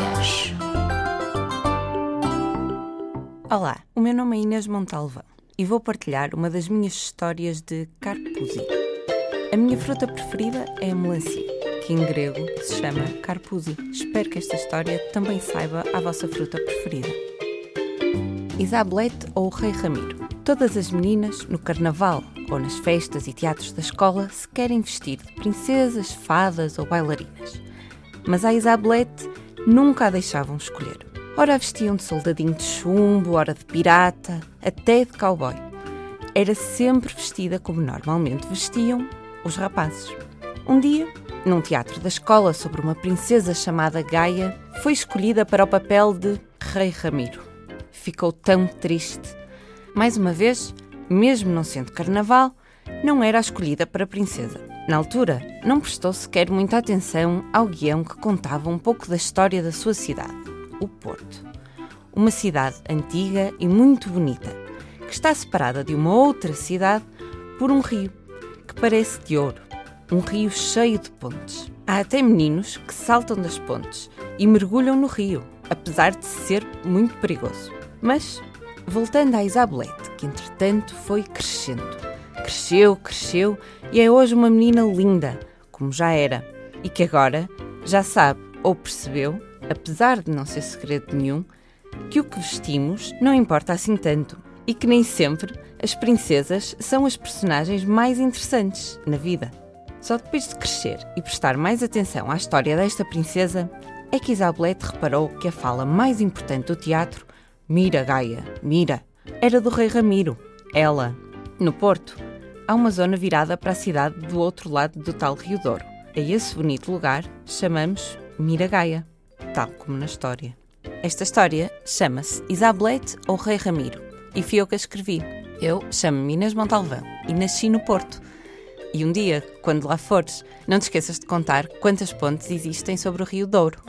Histórias. Olá, o meu nome é Inês Montalva e vou partilhar uma das minhas histórias de carpuzzi. A minha fruta preferida é a melancia, que em grego se chama carpuzzi. Espero que esta história também saiba a vossa fruta preferida. Isablete ou o Rei Ramiro. Todas as meninas, no carnaval ou nas festas e teatros da escola, se querem vestir de princesas, fadas ou bailarinas. Mas a Isabelete nunca a deixavam escolher. Ora a vestiam de soldadinho de chumbo, ora de pirata, até de cowboy. Era sempre vestida como normalmente vestiam os rapazes. Um dia, num teatro da escola sobre uma princesa chamada Gaia, foi escolhida para o papel de Rei Ramiro. Ficou tão triste. Mais uma vez, mesmo não sendo carnaval, não era a escolhida para princesa. Na altura, não prestou sequer muita atenção ao guião que contava um pouco da história da sua cidade o Porto. Uma cidade antiga e muito bonita, que está separada de uma outra cidade por um rio que parece de ouro, um rio cheio de pontes. Há até meninos que saltam das pontes e mergulham no rio, apesar de ser muito perigoso. Mas, voltando à Isabelete, que entretanto foi crescendo. Cresceu, cresceu e é hoje uma menina linda, como já era, e que agora já sabe ou percebeu apesar de não ser segredo nenhum, que o que vestimos não importa assim tanto e que nem sempre as princesas são as personagens mais interessantes na vida. Só depois de crescer e prestar mais atenção à história desta princesa é que Isabelete reparou que a fala mais importante do teatro, Mira Gaia, Mira, era do rei Ramiro, ela. No Porto, há uma zona virada para a cidade do outro lado do tal Rio Douro. A esse bonito lugar chamamos Mira Gaia tal como na história. Esta história chama-se Isabelete ou Rei Ramiro e fui eu que a escrevi. Eu chamo-me Inês Montalvão e nasci no Porto. E um dia, quando lá fores, não te esqueças de contar quantas pontes existem sobre o Rio Douro.